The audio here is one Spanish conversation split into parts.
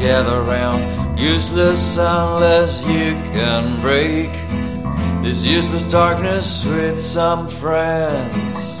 gather round. Useless unless you can break this useless darkness with some friends.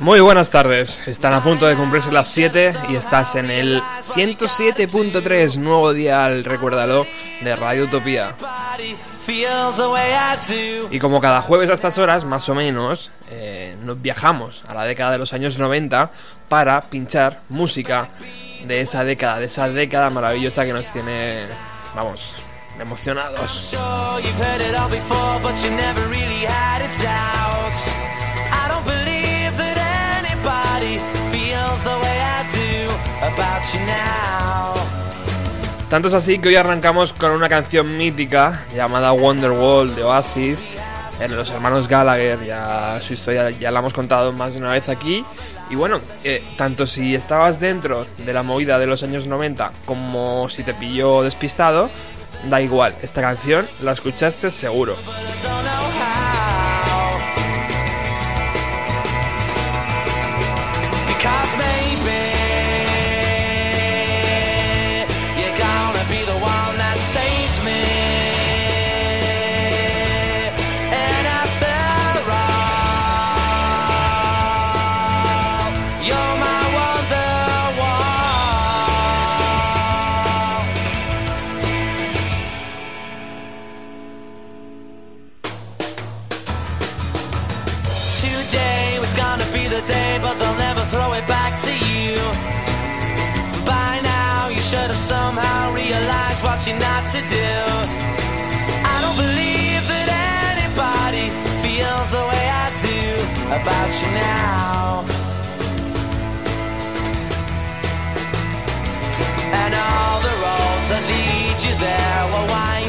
Muy buenas tardes, están a punto de cumplirse las 7 y estás en el 107.3, nuevo dial, recuérdalo, de Radio Utopía. Y como cada jueves a estas horas, más o menos, eh, nos viajamos a la década de los años 90 para pinchar música de esa década, de esa década maravillosa que nos tiene, vamos, emocionados. Tanto es así que hoy arrancamos con una canción mítica llamada Wonderwall de Oasis. En los hermanos Gallagher, ya su historia ya la hemos contado más de una vez aquí. Y bueno, eh, tanto si estabas dentro de la movida de los años 90 como si te pilló despistado, da igual, esta canción la escuchaste seguro. You not to do. I don't believe that anybody feels the way I do about you now. And all the roads that lead you there were winding,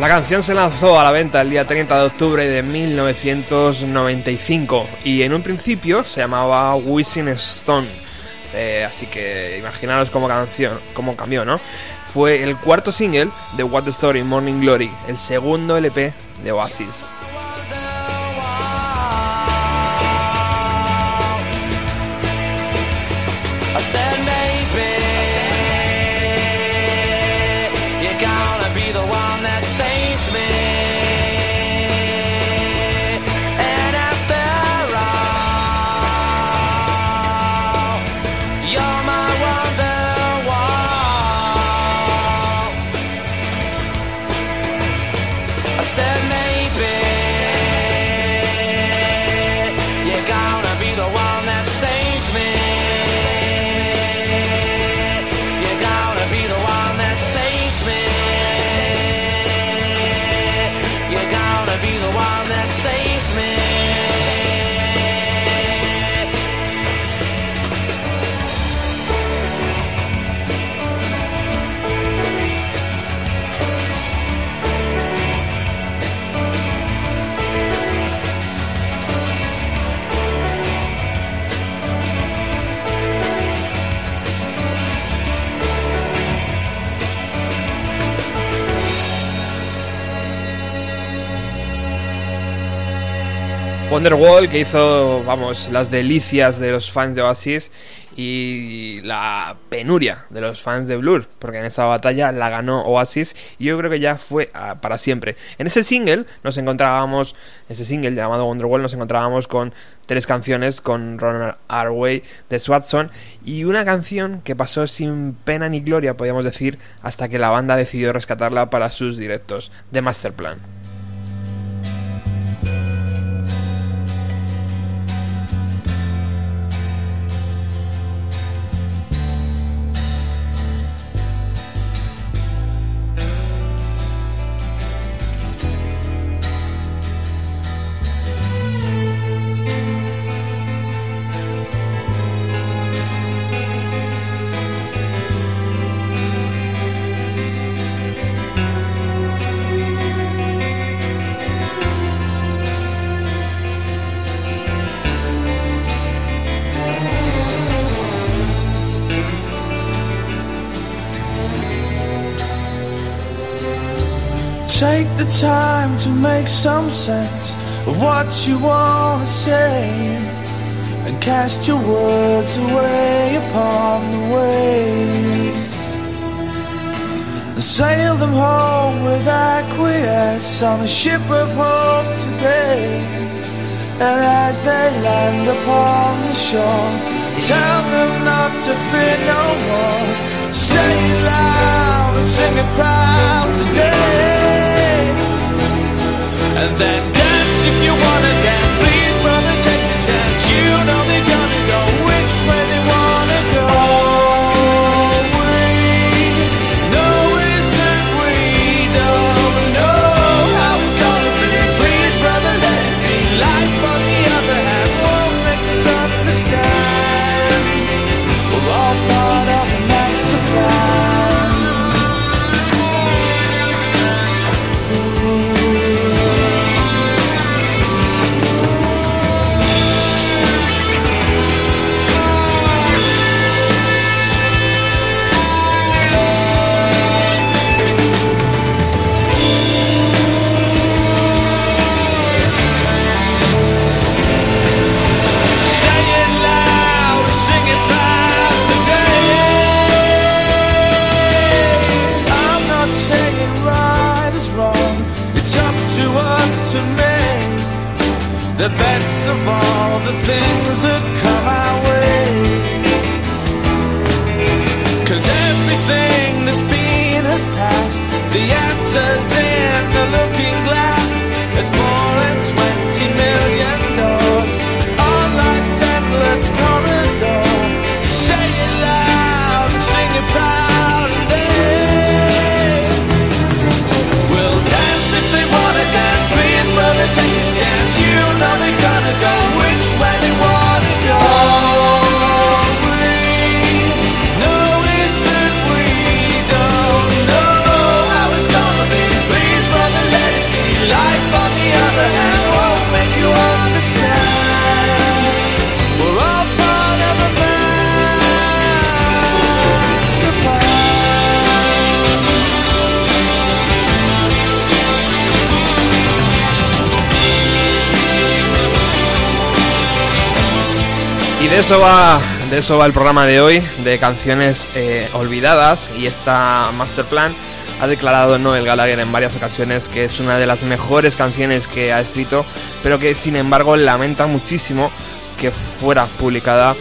La canción se lanzó a la venta el día 30 de octubre de 1995 y en un principio se llamaba Wishing Stone. Eh, así que imaginaros cómo, canción, cómo cambió, ¿no? Fue el cuarto single de What the Story Morning Glory, el segundo LP de Oasis. Wonderwall que hizo, vamos, las delicias de los fans de Oasis y la penuria de los fans de Blur, porque en esa batalla la ganó Oasis y yo creo que ya fue ah, para siempre. En ese single nos encontrábamos, ese single llamado Wonderwall, nos encontrábamos con tres canciones con Ronald Arway de Swatson y una canción que pasó sin pena ni gloria, podríamos decir, hasta que la banda decidió rescatarla para sus directos de Masterplan. Time to make some sense of what you want to say and cast your words away upon the waves and sail them home with acquiesce on a ship of hope today. And as they land upon the shore tell them not to fear no more. Say it loud and sing it proud today and then dance if you wanna dance. Please brother take a chance. You know they're gonna go to make the best of all the things that come our way. Cause everything that's been has passed, the answer's in. Eso va, de eso va el programa de hoy, de canciones eh, olvidadas. Y esta Masterplan ha declarado Noel Gallagher en varias ocasiones que es una de las mejores canciones que ha escrito, pero que sin embargo lamenta muchísimo que fuera publicada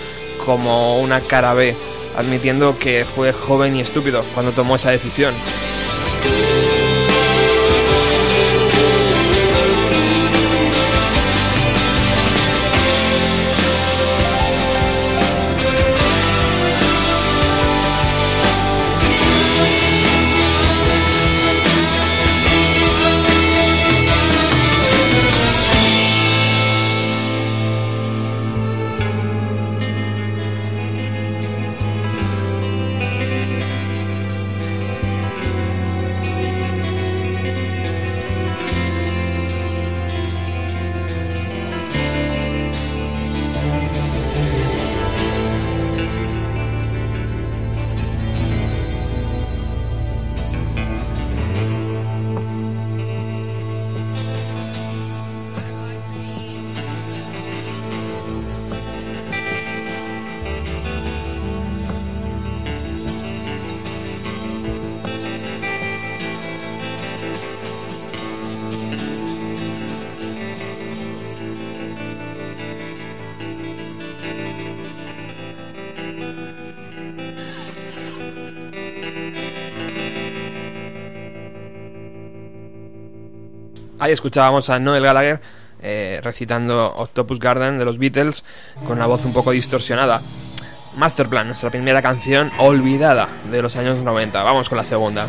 como una cara B, admitiendo que fue joven y estúpido cuando tomó esa decisión. Ahí escuchábamos a Noel Gallagher eh, recitando Octopus Garden de los Beatles con una voz un poco distorsionada. Masterplan, nuestra primera canción olvidada de los años 90. Vamos con la segunda.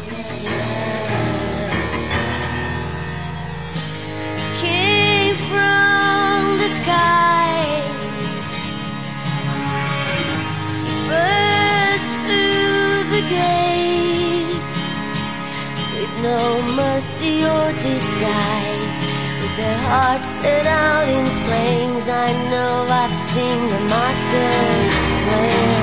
No mercy or disguise. With their hearts set out in flames, I know I've seen the master plan.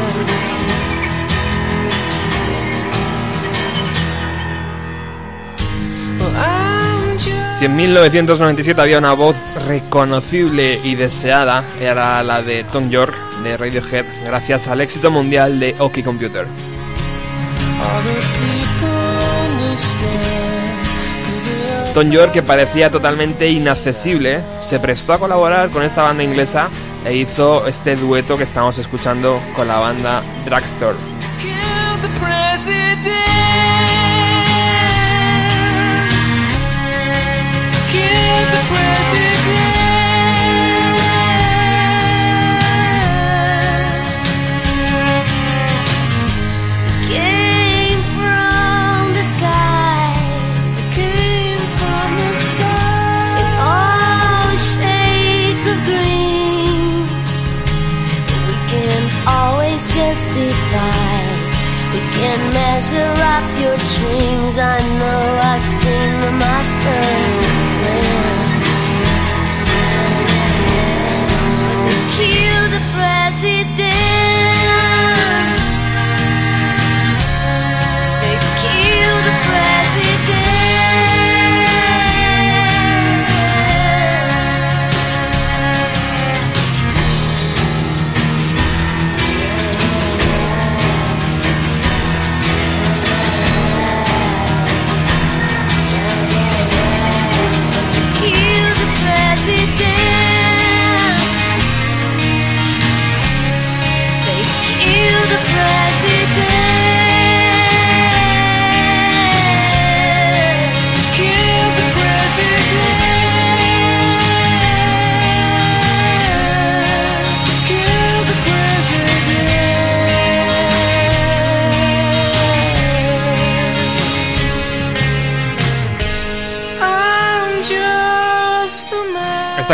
Si en 1997 había una voz reconocible y deseada, era la de Tom York de Radiohead, gracias al éxito mundial de OK Computer. Tom York, que parecía totalmente inaccesible, se prestó a colaborar con esta banda inglesa e hizo este dueto que estamos escuchando con la banda Dragstore.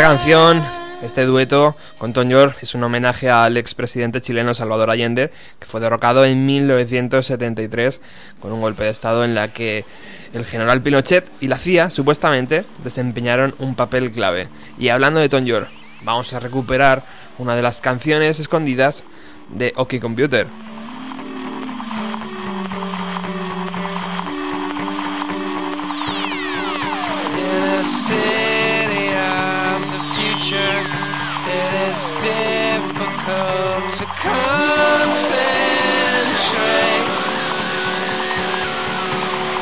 Canción, este dueto con Tom York es un homenaje al expresidente chileno Salvador Allende, que fue derrocado en 1973 con un golpe de Estado en la que el general Pinochet y la CIA supuestamente desempeñaron un papel clave. Y hablando de Tom York, vamos a recuperar una de las canciones escondidas de OK Computer. It's difficult to concentrate.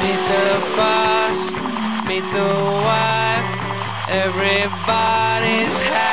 Meet the boss, meet the wife, everybody's happy,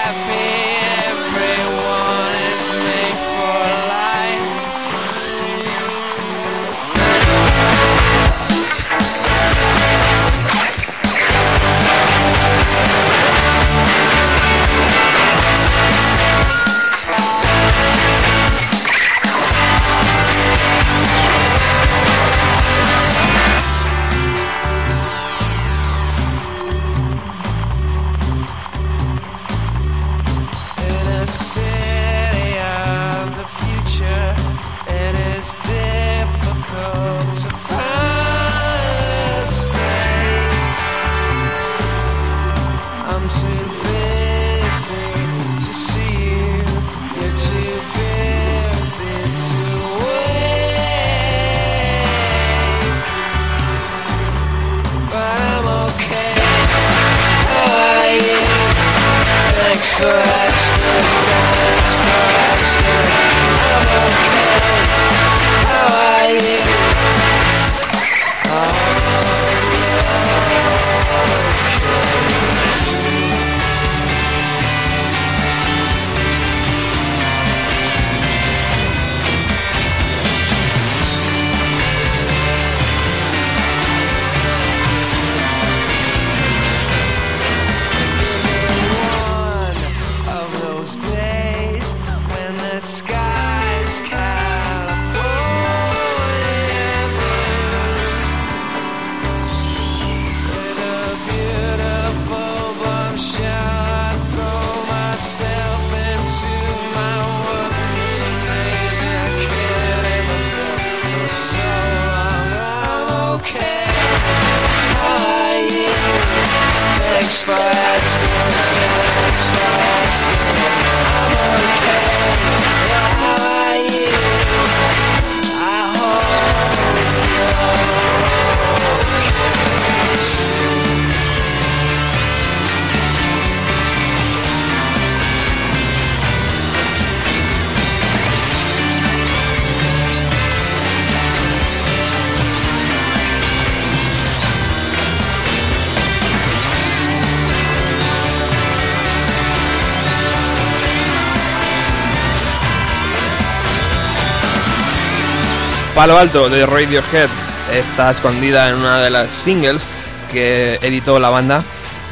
Palo Alto de Radiohead está escondida en una de las singles que editó la banda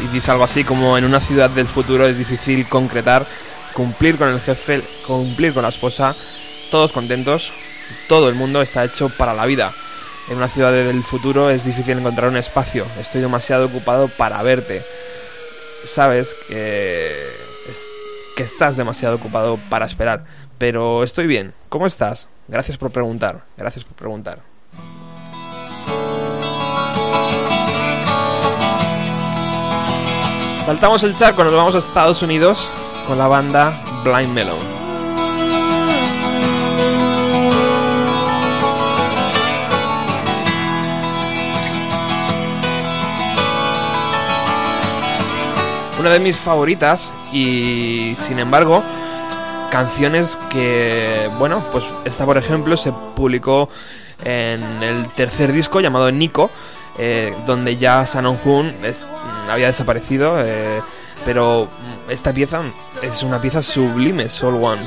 y dice algo así como en una ciudad del futuro es difícil concretar, cumplir con el jefe, cumplir con la esposa, todos contentos, todo el mundo está hecho para la vida. En una ciudad del futuro es difícil encontrar un espacio, estoy demasiado ocupado para verte. Sabes que, que estás demasiado ocupado para esperar, pero estoy bien. ¿Cómo estás? Gracias por preguntar, gracias por preguntar. Saltamos el charco, nos vamos a Estados Unidos con la banda Blind Melon. Una de mis favoritas y sin embargo canciones que, bueno, pues esta por ejemplo se publicó en el tercer disco llamado Nico, eh, donde ya Sanon Hoon había desaparecido, eh, pero esta pieza es una pieza sublime, Soul One.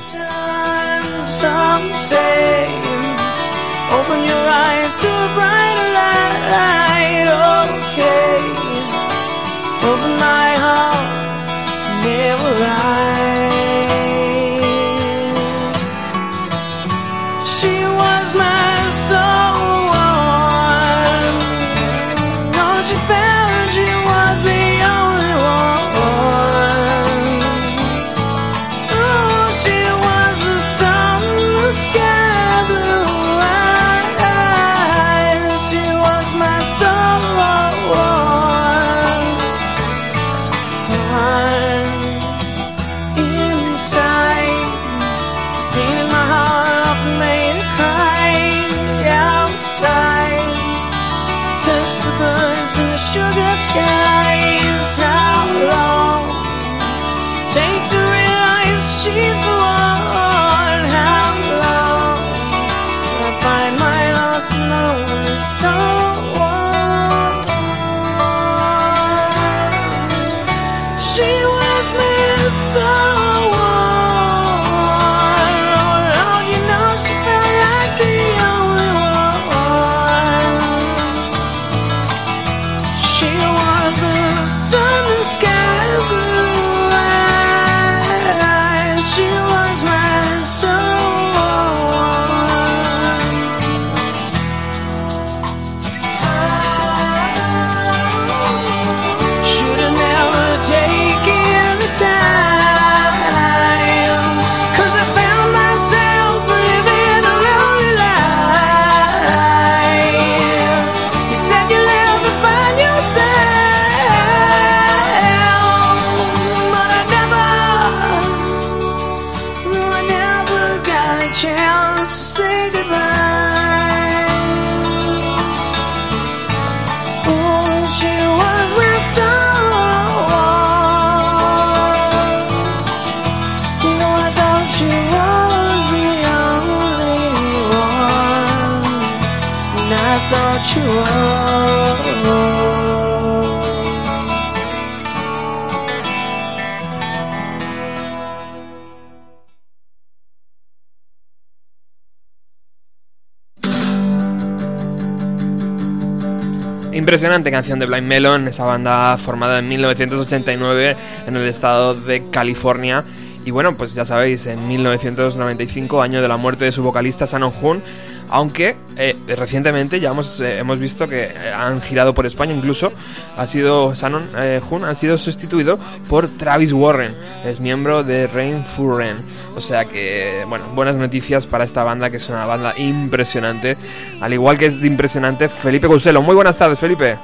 Impresionante canción de Blind Melon, esa banda formada en 1989 en el estado de California Y bueno, pues ya sabéis, en 1995, año de la muerte de su vocalista Shannon Hoon, aunque eh, recientemente ya hemos, eh, hemos visto que eh, han girado por España incluso, ha sido Shannon Hoon ha sido sustituido por Travis Warren, es miembro de Rain Furren. O sea que, bueno, buenas noticias para esta banda que es una banda impresionante, al igual que es impresionante Felipe Guselo. Muy buenas tardes, Felipe.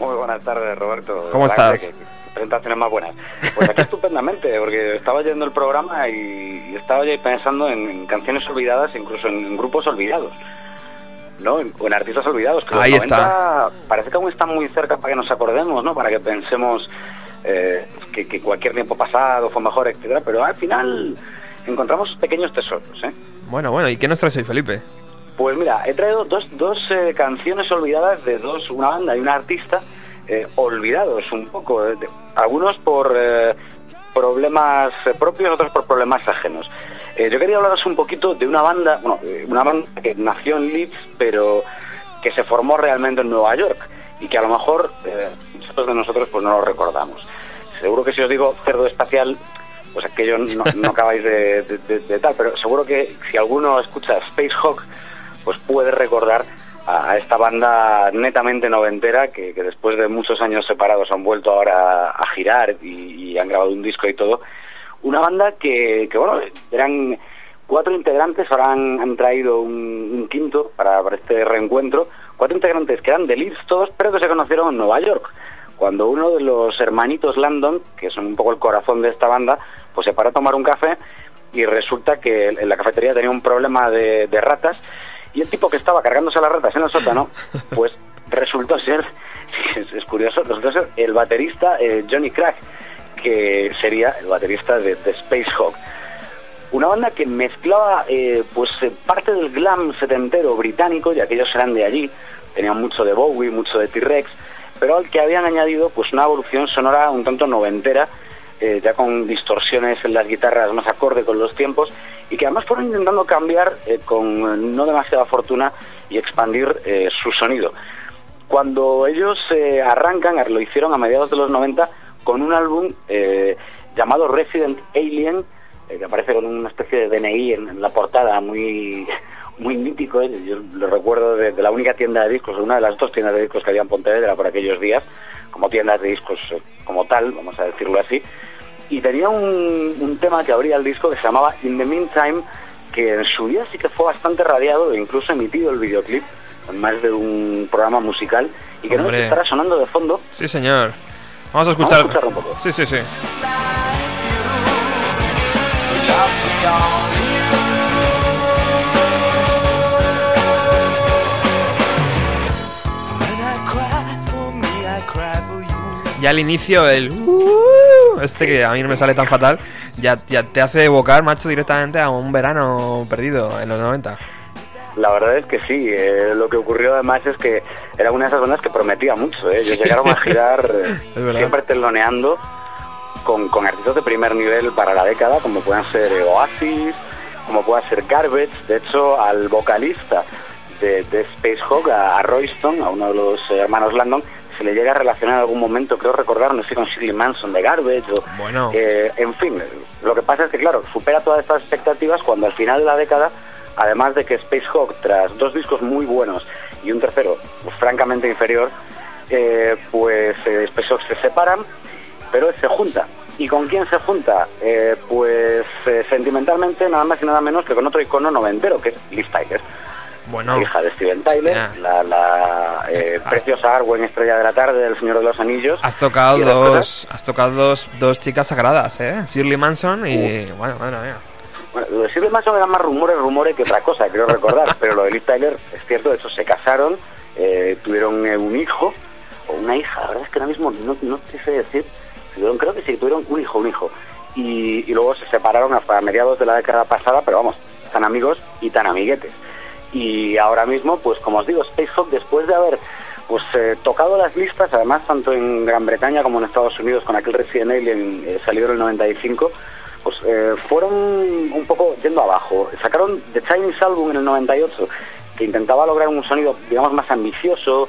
Muy buenas tardes, Roberto. ¿Cómo estás? Presentaciones más buenas. Pues aquí estupendamente, porque estaba yendo el programa y, estaba pensando en, canciones olvidadas, incluso en, grupos olvidados. ¿no? En, en artistas olvidados. Que Ahí está. Parece que aún están muy cerca para que nos acordemos, ¿no? Para que pensemos eh, que, cualquier tiempo pasado fue mejor, etcétera. Pero al final encontramos pequeños tesoros, ¿eh? Bueno, bueno. ¿Y qué nos traes hoy, Felipe? Pues mira, he traído dos, dos eh, canciones olvidadas de dos, una banda y un artista eh, olvidados un poco, eh, algunos por eh, problemas propios, otros por problemas ajenos. yo quería hablaros un poquito de una banda, bueno, una banda que nació en Leeds, pero que se formó realmente en Nueva York y que a lo mejor muchos de nosotros pues no lo recordamos. Seguro que si os digo cerdo espacial, pues aquello no, no acabáis de, de, tal, pero seguro que si alguno escucha Space Hawk, pues puede recordar a, esta banda netamente noventera que, después de muchos años separados han vuelto ahora a, girar y, han grabado un disco y todo. Una banda que, bueno, eran cuatro integrantes, ahora han, traído un, quinto para, este reencuentro, cuatro integrantes que eran de Leeds pero que se conocieron en Nueva York. Cuando uno de los hermanitos Landon, que son un poco el corazón de esta banda, pues se para a tomar un café y resulta que en la cafetería tenía un problema de ratas y el tipo que estaba cargándose las ratas en el sótano, pues resultó ser, es, curioso, resultó ser el baterista eh, Johnny Crack, que sería el baterista de, Space Hawk. Una banda que mezclaba eh, pues eh, parte del glam setentero británico, ya que ellos eran de allí, tenían mucho de Bowie, mucho de T-Rex, pero al que habían añadido pues una evolución sonora un tanto noventera, ya con distorsiones en las guitarras más acorde con los tiempos y que además fueron intentando cambiar eh, con no demasiada fortuna y expandir eh, su sonido. Cuando ellos eh, arrancan, lo hicieron a mediados de los 90 con un álbum llamado Resident Alien, que aparece con una especie de DNI en, la portada, muy muy mítico. Yo lo recuerdo de, la única tienda de discos, una de las dos tiendas de discos que había en Pontevedra por aquellos días, como tiendas de discos como tal, vamos a decirlo así y tenía un, tema que abría el disco que se llamaba In the Meantime, que en su día sí que fue bastante radiado e incluso emitido el videoclip en más de un programa musical y que no estará sonando de fondo. Sí, señor. Vamos a escuchar. Vamos a un poco. Sí, sí, sí. Ya al inicio el este que a mí no me sale tan fatal, ya, ya te hace evocar, macho, directamente a un verano perdido en los 90. La verdad es que sí, eh, lo que ocurrió además es que era una de esas bandas que prometía mucho, ¿eh? ellos llegaron a girar siempre teloneando con, con artistas de primer nivel para la década, como puedan ser Oasis, como pueda ser Garbage, de hecho al vocalista de, de Space Hawk, a Royston, a uno de los hermanos Landon, se le llega a relacionar en algún momento, creo recordar, no sé, con Shirley Manson de Garbage, o, bueno. Eh, en fin, lo que pasa es que, claro, supera todas estas expectativas cuando al final de la década, además de que Space Hawk, tras dos discos muy buenos y un tercero pues, francamente inferior, eh, pues eh, Space Hawk se separan, pero se junta. ¿Y con quién se junta? pues sentimentalmente nada más y nada menos que con otro icono noventero, que es Liv Tyler bueno, hija de Steven Tyler, la, eh, preciosa Arwen, estrella de la tarde del Señor de los Anillos. Has tocado dos, has tocado dos, dos chicas sagradas, ¿eh? Shirley Manson y bueno, bueno, mía. Bueno, lo de Shirley Manson eran más rumores, rumores que otra cosa, quiero recordar, pero lo de Liv Tyler es cierto, de hecho se casaron, eh, tuvieron eh, un hijo o una hija, la verdad es que ahora mismo no, no te sé decir, tuvieron, creo que sí, tuvieron un hijo, un hijo. Y, y luego se separaron hasta mediados de la década pasada, pero vamos, tan amigos y tan amiguetes y ahora mismo, pues como os digo, Space Hawk después de haber pues eh, tocado las listas, además tanto en Gran Bretaña como en Estados Unidos con aquel Resident Alien eh, salió en el 95, pues eh, fueron un poco yendo abajo. Sacaron The Chinese Album en el 98 que intentaba lograr un sonido, digamos, más ambicioso,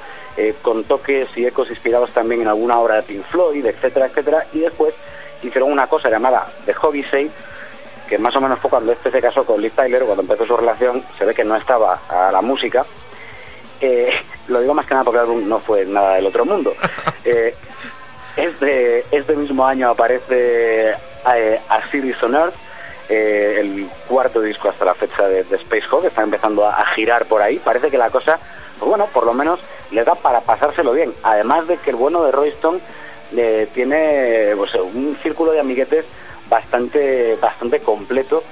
con toques y ecos inspirados también en alguna obra de Pink Floyd, etcétera, etcétera, y después hicieron una cosa llamada The Hobby Say, que más o menos fue cuando este se casó con Liv Tyler, cuando empezó su relación, se ve que no estaba a la música. Eh, lo digo más que nada porque el álbum no fue nada del otro mundo. Eh, este, este mismo año aparece eh, A Series on Earth, eh, el cuarto disco hasta la fecha de, de Space Hawk, está empezando a, a girar por ahí. Parece que la cosa, pues bueno, por lo menos le da para pasárselo bien. Además de que el bueno de Royston eh, tiene pues, un círculo de amiguetes bastante, bastante completo.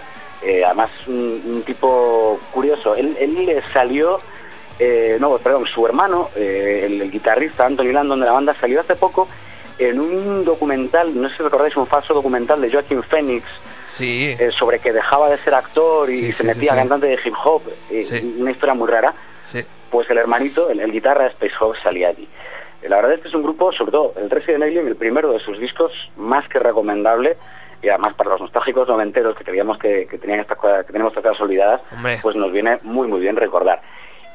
Eh, además, un, un tipo curioso. Él, él le salió, eh, no, perdón, su hermano, eh, el, el guitarrista Anthony Landon de la banda, salió hace poco en un documental, no sé si recordáis, un falso documental de Joaquin Phoenix Sí. sobre que dejaba de ser actor y Sí, se sí, metía cantante de hip hop, una historia muy rara. Pues el hermanito, el, el guitarra de Space Hawk salía allí. La verdad es que es un grupo, sobre todo el Resident Alien, el primero de sus discos, más que recomendable. Y además para los nostálgicos noventeros que creíamos que, que tenían estas cosas, que tenemos estas cosas olvidadas, Hombre. pues nos viene muy muy bien recordar.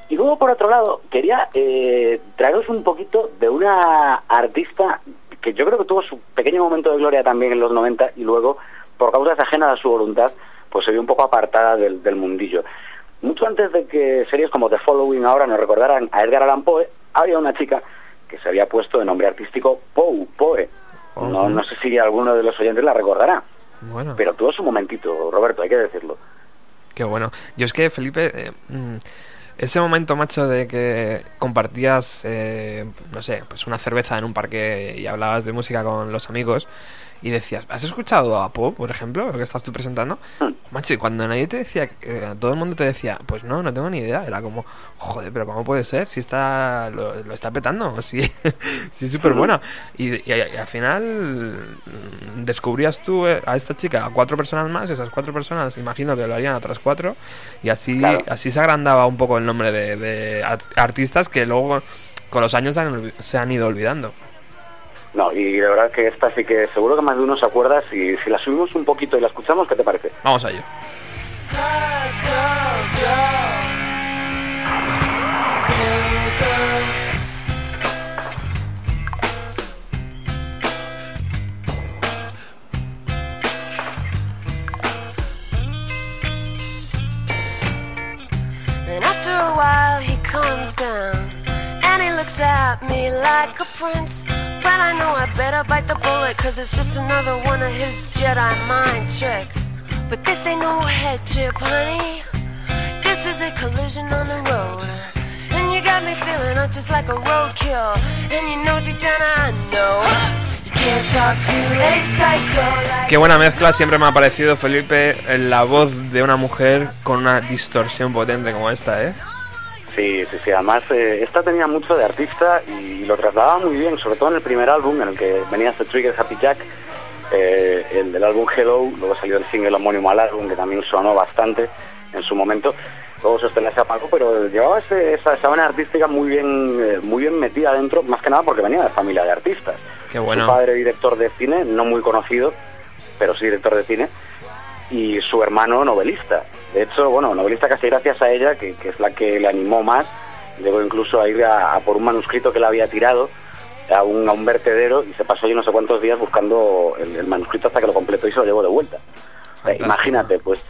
Y luego por otro lado, quería eh, traeros un poquito de una artista que yo creo que tuvo su pequeño momento de gloria también en los 90 y luego, por causas ajenas a su voluntad, pues se vio un poco apartada del, del mundillo. Mucho antes de que series como The Following ahora nos recordaran a Edgar Allan Poe, había una chica que se había puesto de nombre artístico Poe, Poe. No, no sé si alguno de los oyentes la recordará, Bueno. pero tuvo su momentito, Roberto, hay que decirlo. Qué bueno. Yo es que, Felipe, eh, mm, ese momento, macho, de que compartías, eh, no sé, pues una cerveza en un parque y hablabas de música con los amigos y decías, ¿has escuchado a Pop, por ejemplo, lo que estás tú presentando? Hmm. Macho, y cuando nadie te decía, eh, todo el mundo te decía, pues no, no tengo ni idea. Era como, joder, pero ¿cómo puede ser? Si está, lo, lo está petando, si, si es súper buena. Y, y- y al final mm, descubrías tú eh, a esta chica, a cuatro personas más, esas cuatro personas, imagino que lo harían a otras cuatro, y así, Claro. así se agrandaba un poco el nombre de, de art- artistas que luego con los años se han, olvi- se han ido olvidando. No, y de verdad que esta sí que seguro que más de uno se acuerda. Si, si la subimos un poquito y la escuchamos, ¿qué te parece? Vamos a ello. And after a while he calms down and he looks at me like a prince. But I know I better bite the bullet cause it's just another one of his Jedi mind tricks. But this ain't no head trip, honey. This is a collision on the road. And you got me feeling just like a roadkill. Qué buena mezcla siempre me ha parecido, Felipe, la voz de una mujer con una distorsión potente como esta, ¿eh? Sí, sí, sí. Además, eh, esta tenía mucho de artista y lo trasladaba muy bien, sobre todo en el primer álbum en el que venía este Trigger Happy Jack, eh, el del álbum Hello, luego salió el single homónimo al álbum que también sonó bastante en su momento. Luego se se apagó, pero llevaba ese- esa, esa vena artística muy bien, eh, muy bien metida dentro, más que nada porque venía de familia de artistas. Qué bueno. Su padre director de cine, no muy conocido, pero sí director de cine, y su hermano novelista. De hecho, bueno, novelista casi gracias a ella, que, que es la que le animó más. Llegó incluso a ir a, a por un manuscrito que le había tirado a un, a un vertedero y se pasó yo no sé cuántos días buscando el, el manuscrito hasta que lo completó y se lo llevó de vuelta. Eh, imagínate, pues,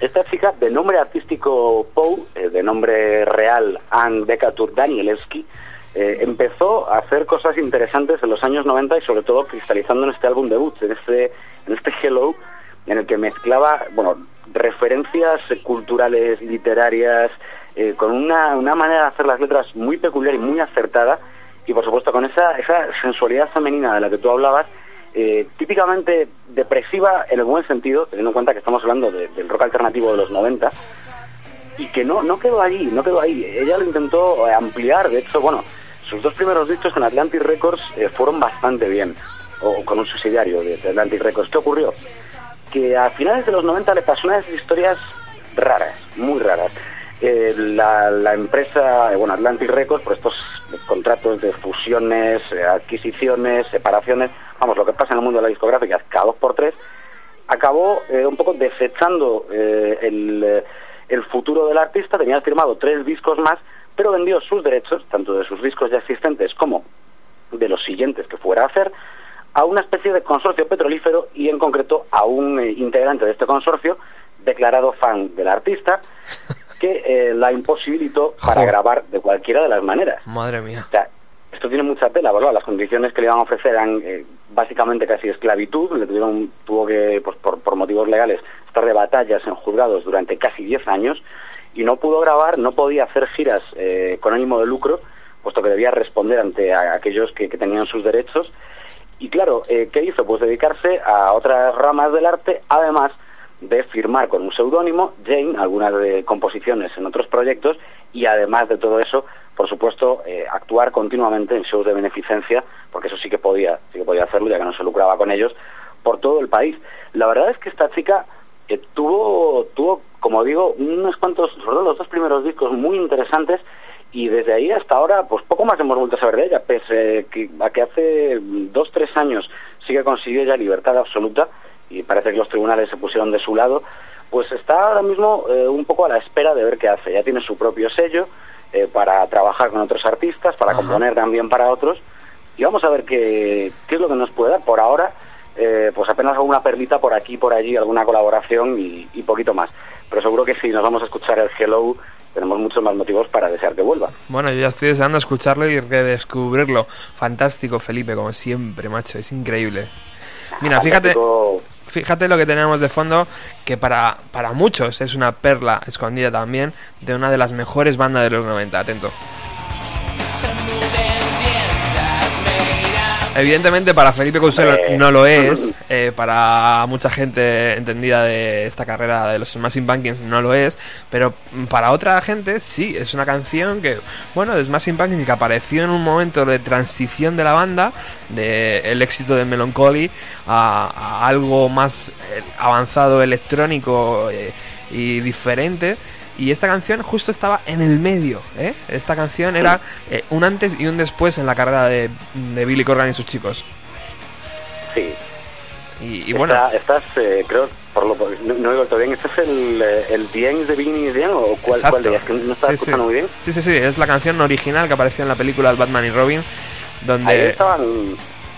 esta chica de nombre artístico Poe, eh, de nombre real Anne Decatur Danielewski, eh, empezó a hacer cosas interesantes en los años 90 y sobre todo cristalizando en este álbum debut, en este, en este Hello, en el que mezclaba, bueno, referencias culturales, literarias, eh, con una, una manera de hacer las letras muy peculiar y muy acertada, y por supuesto con esa, esa sensualidad femenina de la que tú hablabas, eh, típicamente depresiva en el buen sentido, teniendo en cuenta que estamos hablando de- del rock alternativo de los 90, y que no, no quedó ahí, no quedó ahí. Ella lo intentó eh, ampliar, de hecho, bueno, sus dos primeros discos en Atlantic Records fueron bastante bien, o con un subsidiario de Atlantic Records. ¿Qué ocurrió? Que a finales de los 90 le pasó una de esas historias raras, muy raras. Eh, la, empresa, eh, bueno, Atlantic Records, por estos contratos de fusiones, eh, adquisiciones, separaciones, vamos, lo que pasa en el mundo de la discográfica, cada dos por tres, acabó un poco desechando el futuro del artista, tenía firmado tres discos más, pero vendió sus derechos, tanto de sus discos ya existentes como de los siguientes que fuera a hacer, a una especie de consorcio petrolífero y en concreto a un eh, integrante de este consorcio declarado fan del artista que eh, la imposibilitó para grabar de cualquiera de las maneras. Madre mía. O sea, esto tiene mucha tela, ¿verdad? Las condiciones que le iban a ofrecer eran eh, básicamente casi esclavitud, le tuvieron, tuvo que, pues, por, por motivos legales, estar de batallas en juzgados durante casi 10 años y no pudo grabar, no podía hacer giras con ánimo de lucro, puesto que debía responder ante a- aquellos que, que tenían sus derechos. Y claro, eh, ¿qué hizo? Pues dedicarse a otras ramas del arte, además de firmar con un seudónimo, Jane, algunas de composiciones en otros proyectos, y además de todo eso, por supuesto, eh, actuar continuamente en shows de beneficencia, porque eso sí que podía, sí que podía hacerlo, ya que no se lucraba con ellos, por todo el país. La verdad es que esta chica eh, tuvo, tuvo, como digo, unos cuantos, sobre todo los dos primeros discos muy interesantes, y desde ahí hasta ahora, pues poco más hemos vuelto a saber de ella, pese a que hace dos, tres años sí que consiguió ya libertad absoluta, y parece que los tribunales se pusieron de su lado, pues está ahora mismo eh, un poco a la espera de ver qué hace. Ya tiene su propio sello eh, para trabajar con otros artistas, para Ajá. componer también para otros, y vamos a ver qué, qué es lo que nos puede dar. Por ahora, eh, pues apenas alguna perlita por aquí, por allí, alguna colaboración y, y poquito más. Pero seguro que si nos vamos a escuchar el Hello, tenemos muchos más motivos para desear que vuelva. Bueno, yo ya estoy deseando escucharlo y redescubrirlo. Fantástico, Felipe, como siempre, macho. Es increíble. Mira, fíjate, fíjate lo que tenemos de fondo, que para, para muchos es una perla escondida también de una de las mejores bandas de los 90. Atento. Evidentemente para Felipe Couselo Hombre. no lo es, eh, para mucha gente entendida de esta carrera de los Smashing Pumpkins no lo es, pero para otra gente sí, es una canción que, bueno, de Smashing Pumpkins que apareció en un momento de transición de la banda, de el éxito de Melancholy a, a algo más eh, avanzado electrónico eh, y diferente. Y esta canción justo estaba en el medio. ¿eh? Esta canción era eh, un antes y un después en la carrera de, de Billy Corgan y sus chicos. Sí. Y, y bueno, Esta- estás, eh, creo, por lo no, no digo todo bien, ¿este es el, eh, el Bien de the End o cuál, cuál de ellas? Que no estaba Sí, sí. escuchando muy bien. Sí, sí, sí, es la canción original que apareció en la película Batman y Robin. Ahí Donde. estaban,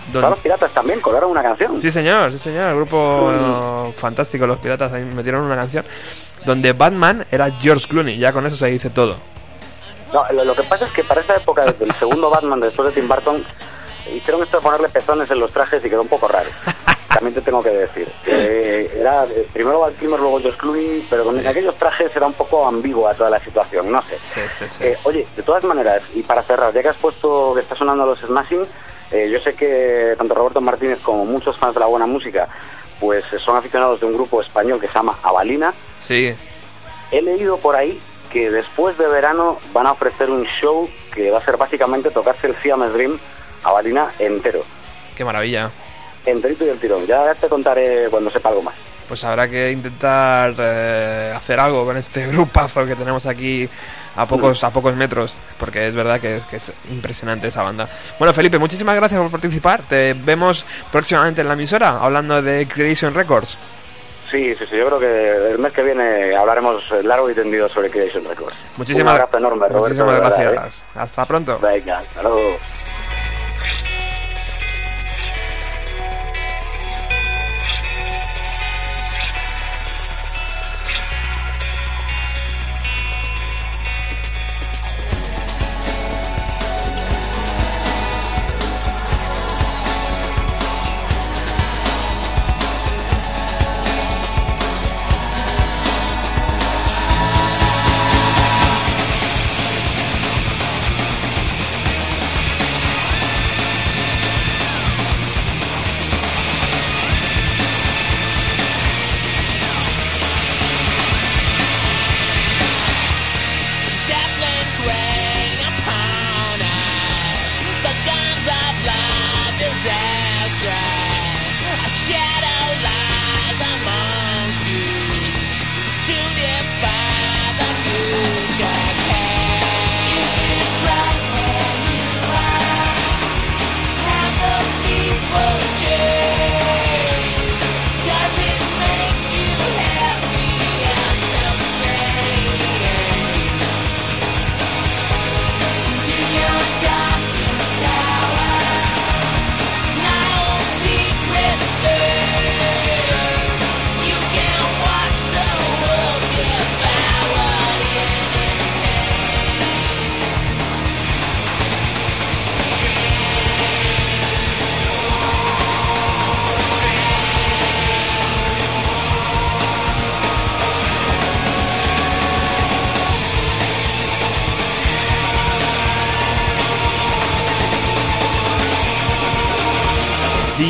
estaban los piratas también, colaron una canción. Sí, señor, sí, señor. El grupo fantástico, los piratas, ahí metieron una canción. Donde Batman era George Clooney. Ya con eso se dice todo. No, lo, lo que pasa es que para esa época del segundo Batman, después de Tim Burton, hicieron esto de ponerle pezones en los trajes y quedó un poco raro. También te tengo que decir. Eh, era eh, primero Val Kilmer, luego George Clooney, pero con aquellos trajes era un poco ambigua toda la situación, no sé. Sí, sí, sí. Eh, oye, de todas maneras, y para cerrar, ya que has puesto que está sonando los Smashing, eh, yo sé que tanto Roberto Martínez como muchos fans de la buena música, pues eh, son aficionados de un grupo español que se llama Avalina. Sí. He leído por ahí que después de verano van a ofrecer un show que va a ser básicamente tocarse el Siamese Dream Avalina entero, Qué maravilla. enterito y el tirón. Ya te contaré cuando sepa algo más. Pues habrá que intentar eh, hacer algo con este grupazo que tenemos aquí a pocos, a pocos metros, porque es verdad que, que es impresionante esa banda. Bueno, Felipe, muchísimas gracias por participar. Te vemos próximamente en la emisora hablando de Creation Records. Sí, sí, sí, yo creo que el mes que viene hablaremos largo y tendido sobre Creation Records. Muchísimas, Un abrazo enorme, Roberto. muchísimas verdad, gracias. Hasta pronto. ¿eh? Venga, hasta luego.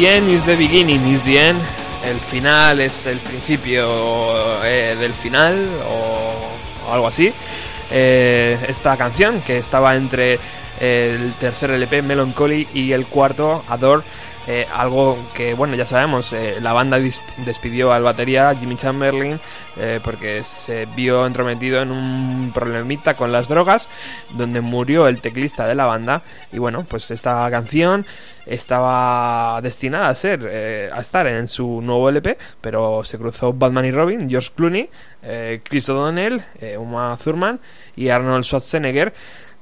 The end is the beginning is the end. El final es el principio eh, del final o, algo así. Eh, esta canción que estaba entre el tercer LP Melancholy y el cuarto Adore eh, algo que, bueno, ya sabemos, eh, la banda despidió al batería Jimmy Chamberlain eh, porque se vio entrometido en un problemita con las drogas, donde murió el teclista de la banda. Y bueno, pues esta canción estaba destinada a ser, a estar en su nuevo LP, pero se cruzó Batman y Robin, George Clooney, Chris O'Donnell, Uma Thurman y Arnold Schwarzenegger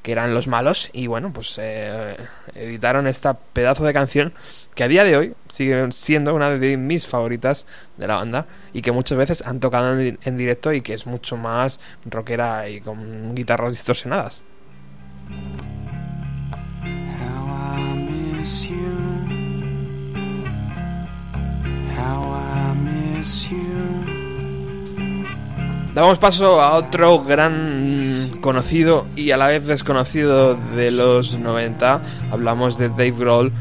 que eran los malos y bueno pues eh, editaron esta pedazo de canción que a día de hoy sigue siendo una de mis favoritas de la banda y que muchas veces han tocado en, directo y que es mucho más rockera y con guitarras distorsionadas Damos paso a otro gran conocido y a la vez desconocido de los 90. Hablamos de Dave Grohl.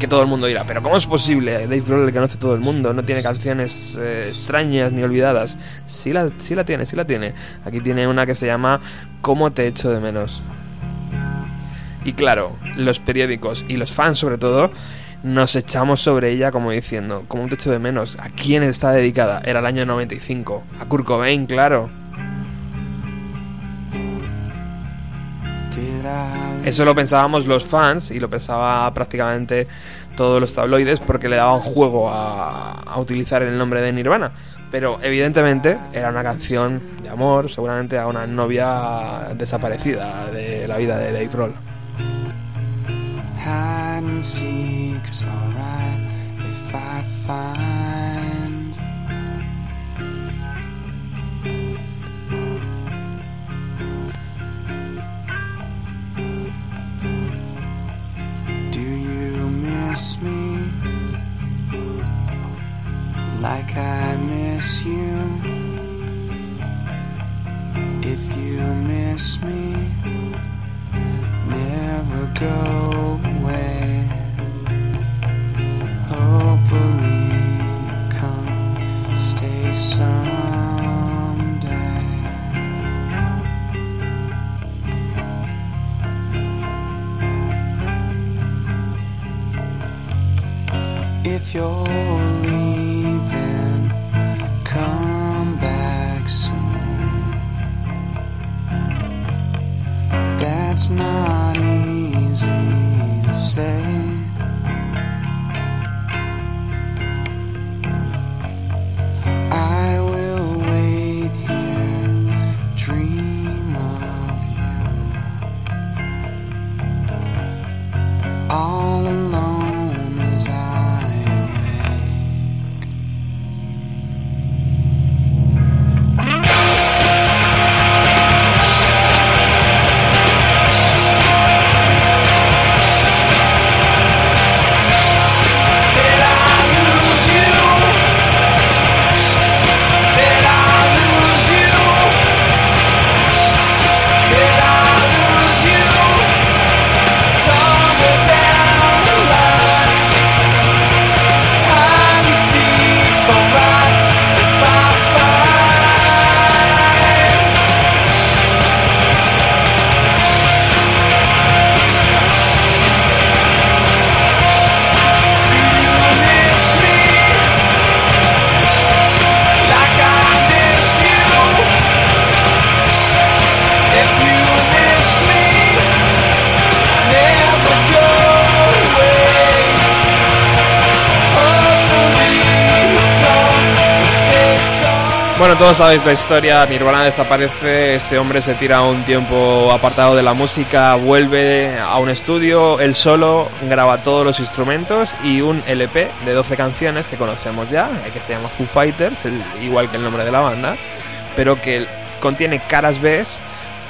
Que todo el mundo dirá, pero ¿cómo es posible? Dave Grohl le conoce todo el mundo, no tiene canciones eh, extrañas ni olvidadas. Sí la, sí la tiene, sí la tiene. Aquí tiene una que se llama ¿Cómo te echo de menos? Y claro, los periódicos y los fans sobre todo nos echamos sobre ella como diciendo, como un techo de menos, ¿a quién está dedicada? Era el año 95, a Kurt Cobain, claro. Eso lo pensábamos los fans y lo pensaba prácticamente todos los tabloides porque le daban juego a, utilizar el nombre de Nirvana. Pero evidentemente era una canción de amor, seguramente a una novia desaparecida de la vida de Dave Roll. Miss me like I miss you? If you miss me never go away. Hopefully, come stay someday. If you're leaving, come back soon. That's not easy to say todos sabéis la historia, Nirvana desaparece, este hombre se tira un tiempo apartado de la música, vuelve a un estudio, él solo graba todos los instrumentos y un LP de 12 canciones que conocemos ya, eh, que se llama Foo Fighters, igual que el nombre de la banda, pero que contiene caras B,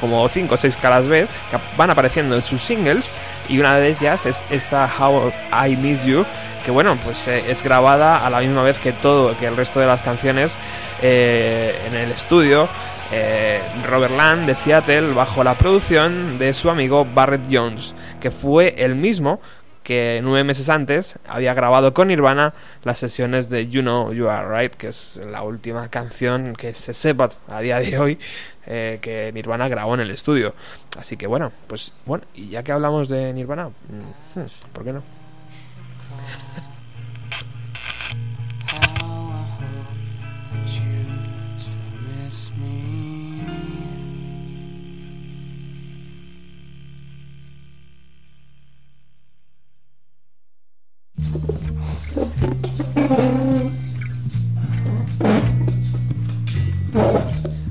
como 5 o 6 caras B, que van apareciendo en sus singles y una de ellas es esta How I Miss You, que bueno, pues eh, es grabada a la misma vez que todo, que el resto de las canciones eh, en el estudio. Eh, Robert Land de Seattle bajo la producción de su amigo Barrett Jones, que fue el mismo que nueve meses antes había grabado con Nirvana las sesiones de You Know You Are Right, que es la última canción que se sepa a día de hoy eh, que Nirvana grabó en el estudio. Así que bueno, pues bueno, y ya que hablamos de Nirvana, mm, hmm, ¿por qué no?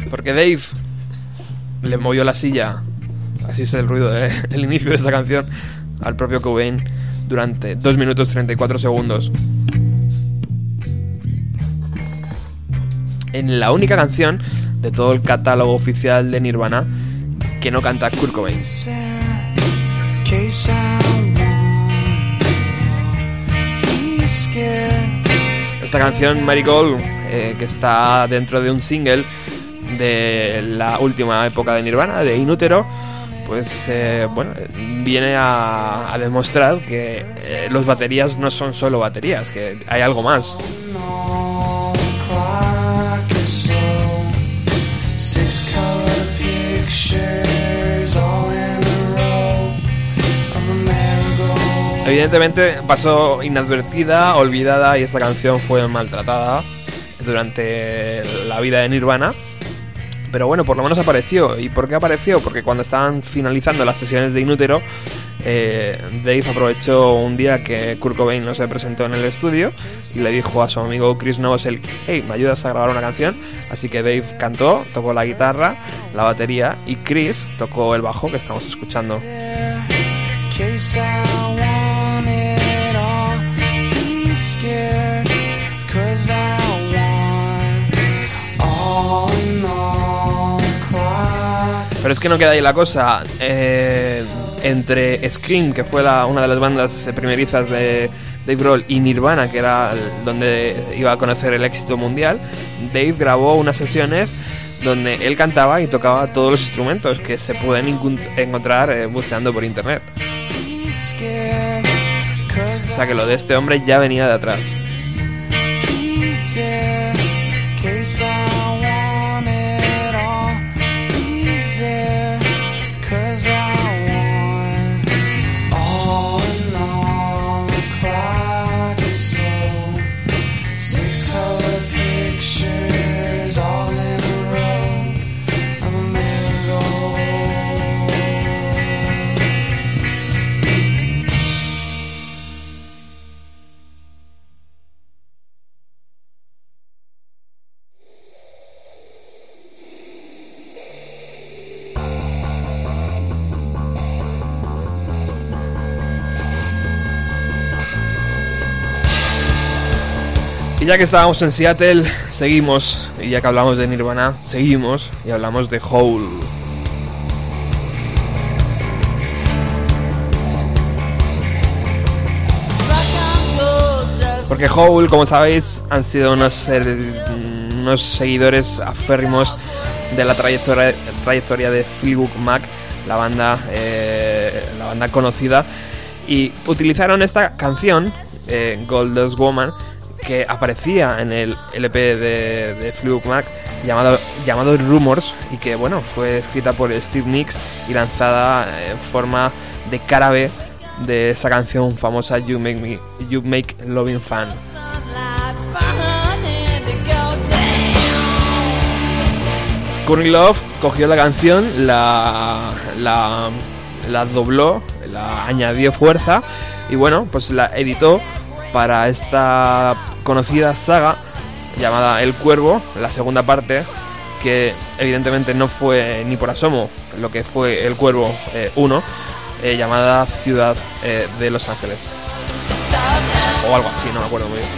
Porque Dave le movió la silla, así es el ruido del inicio de esta canción, al propio Cobain durante 2 minutos 34 segundos. En la única canción de todo el catálogo oficial de Nirvana que no canta Kurt Cobain. Esta canción, Marigold, eh, que está dentro de un single de la última época de Nirvana, de Inútero, pues eh, bueno, viene a, demostrar que eh, los baterías no son solo baterías, que hay algo más. Evidentemente pasó inadvertida, olvidada y esta canción fue maltratada durante la vida de Nirvana. Pero bueno, por lo menos apareció. ¿Y por qué apareció? Porque cuando estaban finalizando las sesiones de Inútero, eh, Dave aprovechó un día que Kurt Cobain no se presentó en el estudio y le dijo a su amigo Chris Novosel, hey, ¿me ayudas a grabar una canción? Así que Dave cantó, tocó la guitarra, la batería y Chris tocó el bajo que estamos escuchando. Pero es que no queda ahí la cosa. Eh, entre Scream, que fue una de las bandas primerizas de Dave Grohl, y Nirvana, que era donde iba a conocer el éxito mundial, Dave grabó unas sesiones donde él cantaba y tocaba todos los instrumentos que se pueden encontrar eh, buceando por internet. O sea que lo de este hombre ya venía de atrás. Ya que estábamos en Seattle, seguimos. Y ya que hablamos de Nirvana, seguimos y hablamos de Hole. Porque Hole, como sabéis, han sido unos, unos seguidores aférrimos de la trayectoria, trayectoria de Fleetwood Mac, la banda, eh, la banda conocida, y utilizaron esta canción, eh, Goldust Woman, que aparecía en el LP de, de Fluke Mac llamado, Rumors y que bueno fue escrita por Steve Nicks y lanzada en forma de cara B de esa canción famosa You Make Me You Make Loving Fan. Courtney Love cogió la canción, la, la, la dobló, la añadió fuerza y bueno, pues la editó para esta conocida saga llamada El Cuervo, la segunda parte, que evidentemente no fue ni por asomo lo que fue El Cuervo eh, 1, eh, llamada Ciudad eh, de Los Ángeles. O algo así, no me acuerdo muy bien.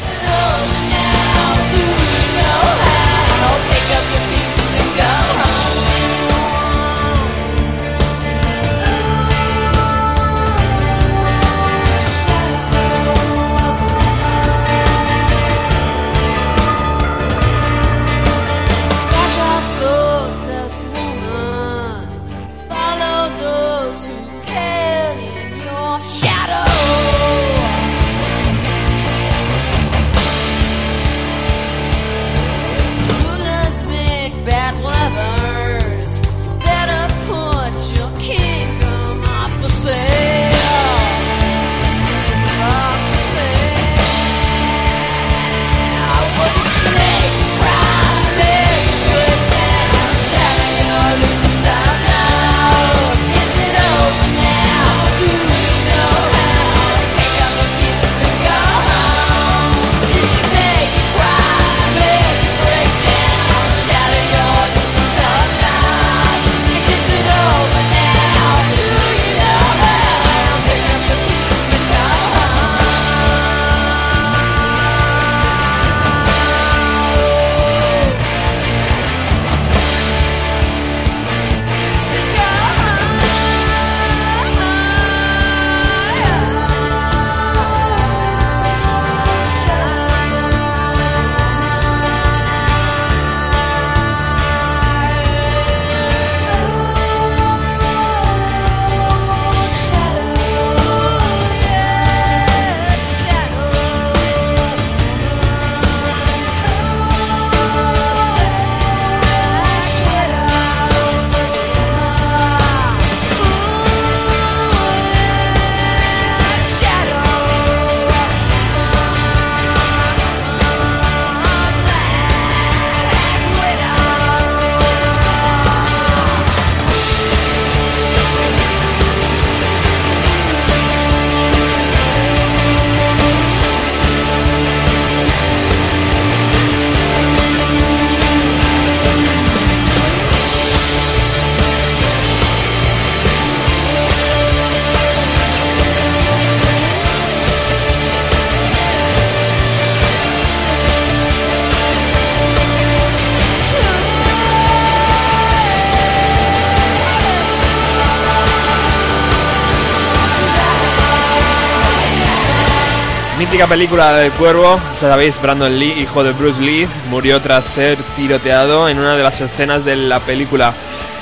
Mítica película del cuervo, sabéis, Brandon Lee, hijo de Bruce Lee, murió tras ser tiroteado en una de las escenas de la película.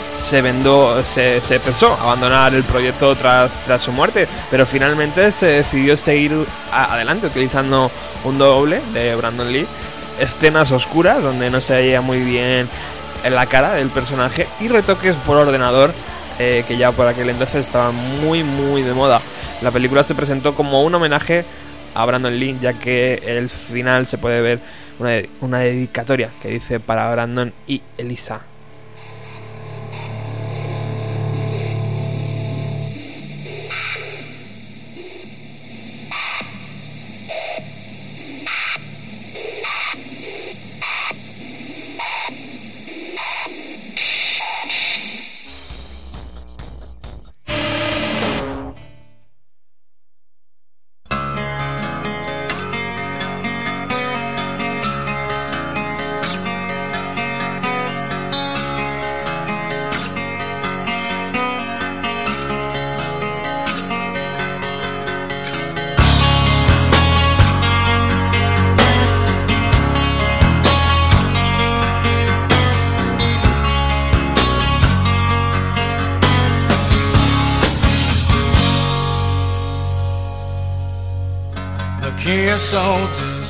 Se vendó, se, se pensó abandonar el proyecto tras, tras su muerte, pero finalmente se decidió seguir adelante utilizando un doble de Brandon Lee, escenas oscuras donde no se veía muy bien en la cara del personaje y retoques por ordenador eh, que ya por aquel entonces estaban muy muy de moda. La película se presentó como un homenaje a Brandon Lee, ya que el final se puede ver una, una dedicatoria que dice para Brandon y Elisa.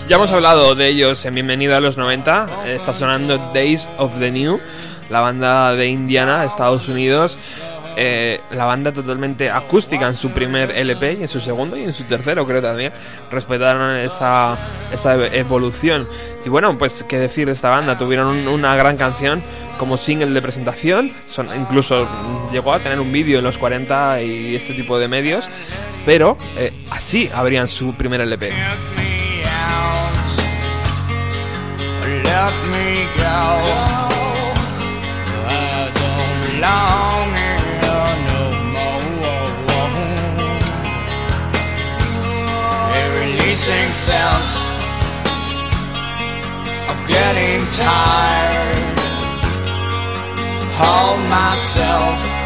Ya hemos hablado de ellos en Bienvenido a los 90. Está sonando Days of the New, la banda de Indiana, Estados Unidos. Eh, la banda totalmente acústica en su primer LP y en su segundo y en su tercero creo también. Respetaron esa, esa evolución. Y bueno pues qué decir de esta banda tuvieron una gran canción como single de presentación. Son, incluso llegó a tener un vídeo en los 40 y este tipo de medios. Pero eh, así abrían su primer LP let me go. I don't belong here no more. A releasing sense of getting tired. Hold myself.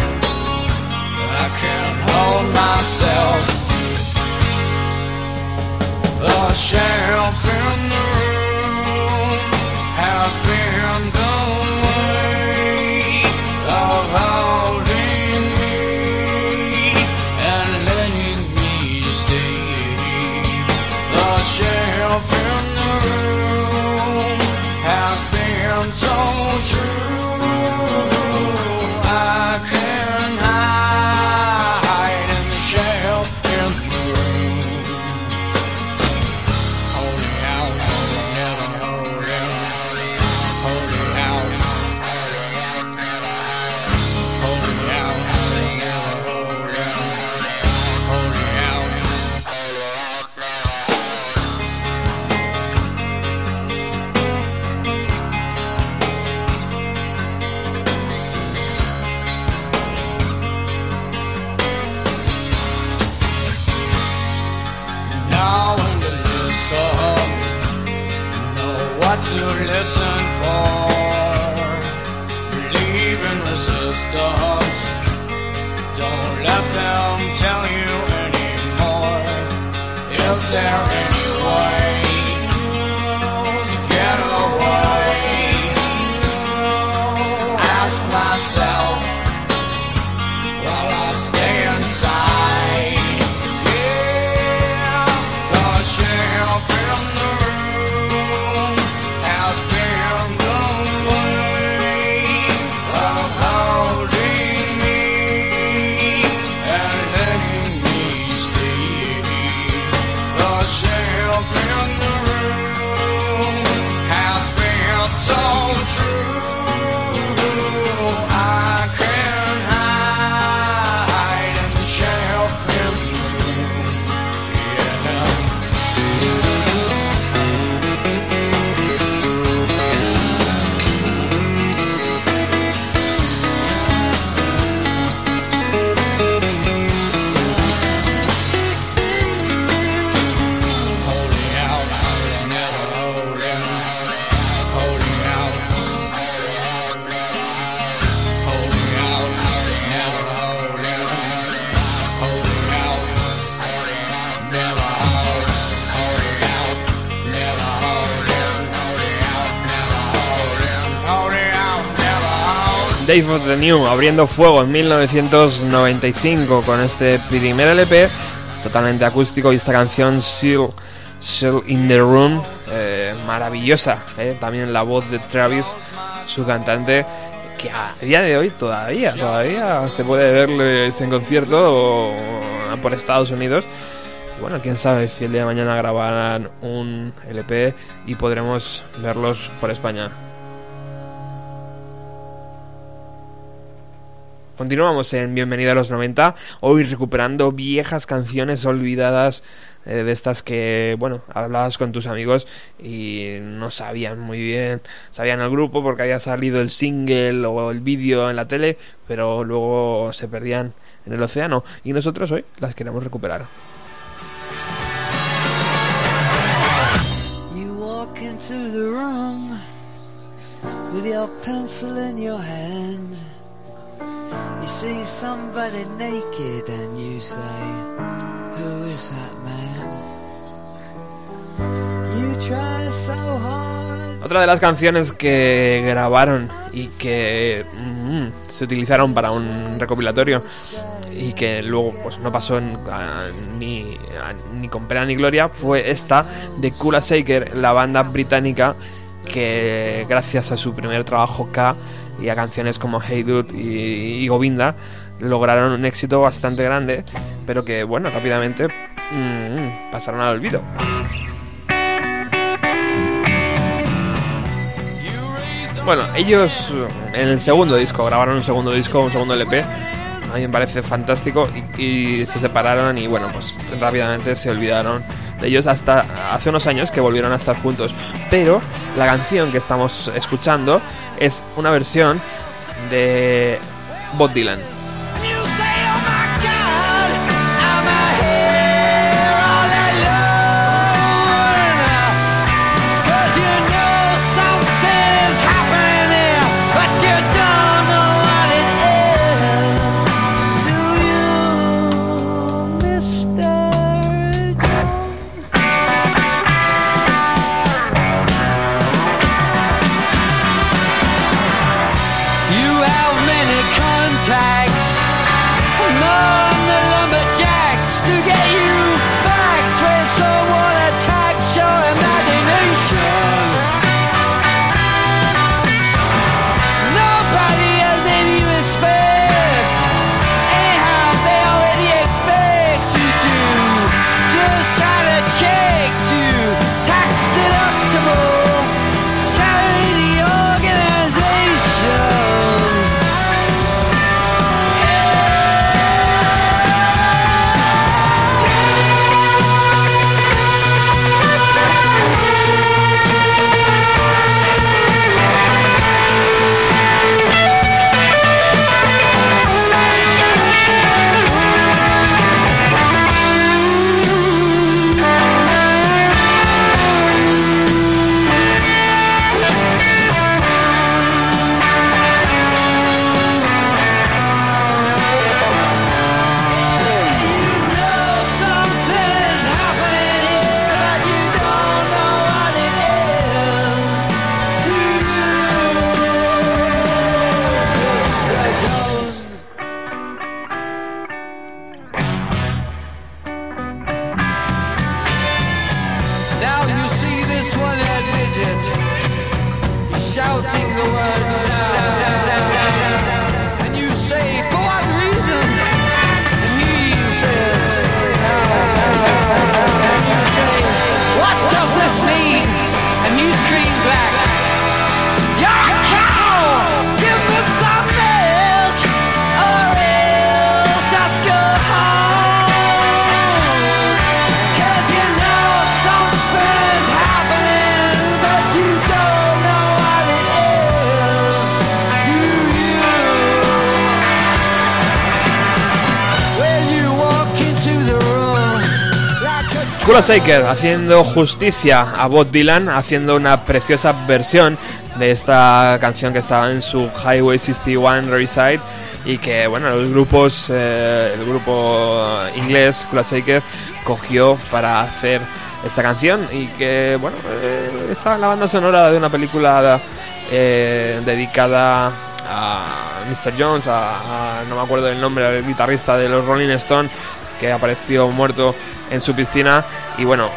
There Dave of the New abriendo fuego en 1995 con este primer LP totalmente acústico y esta canción Seal, in the Room eh, maravillosa eh, también la voz de Travis su cantante que a día de hoy todavía todavía se puede verles en concierto por Estados Unidos bueno, quién sabe si el día de mañana grabarán un LP y podremos verlos por España. Continuamos en Bienvenida a los 90, hoy recuperando viejas canciones olvidadas eh, de estas que, bueno, hablabas con tus amigos y no sabían muy bien, sabían el grupo porque había salido el single o el vídeo en la tele, pero luego se perdían en el océano y nosotros hoy las queremos recuperar. hand. You see somebody naked and you say, Who is that man? You try so hard. Otra de las canciones que grabaron y que mm, se utilizaron para un recopilatorio y que luego pues no pasó ni, ni con pena ni gloria fue esta de Kula Shaker, la banda británica que gracias a su primer trabajo K y a canciones como Hey Dude y, Govinda lograron un éxito bastante grande, pero que bueno, rápidamente mm, pasaron al olvido. Bueno, ellos en el segundo disco, grabaron un segundo disco, un segundo LP, a mí me parece fantástico y, se separaron y bueno, pues rápidamente se olvidaron ellos hasta hace unos años que volvieron a estar juntos. Pero la canción que estamos escuchando es una versión de Bob Dylan. Shaker haciendo justicia a Bob Dylan, haciendo una preciosa versión de esta canción que estaba en su Highway 61 Revisite y que bueno los grupos eh, el grupo inglés Kula Shaker cogió para hacer esta canción y que bueno eh, en la banda sonora de una película eh, dedicada a Mr. Jones, a, no me acuerdo del nombre, al guitarrista de los Rolling Stone, que apareció muerto en su piscina. Y bueno,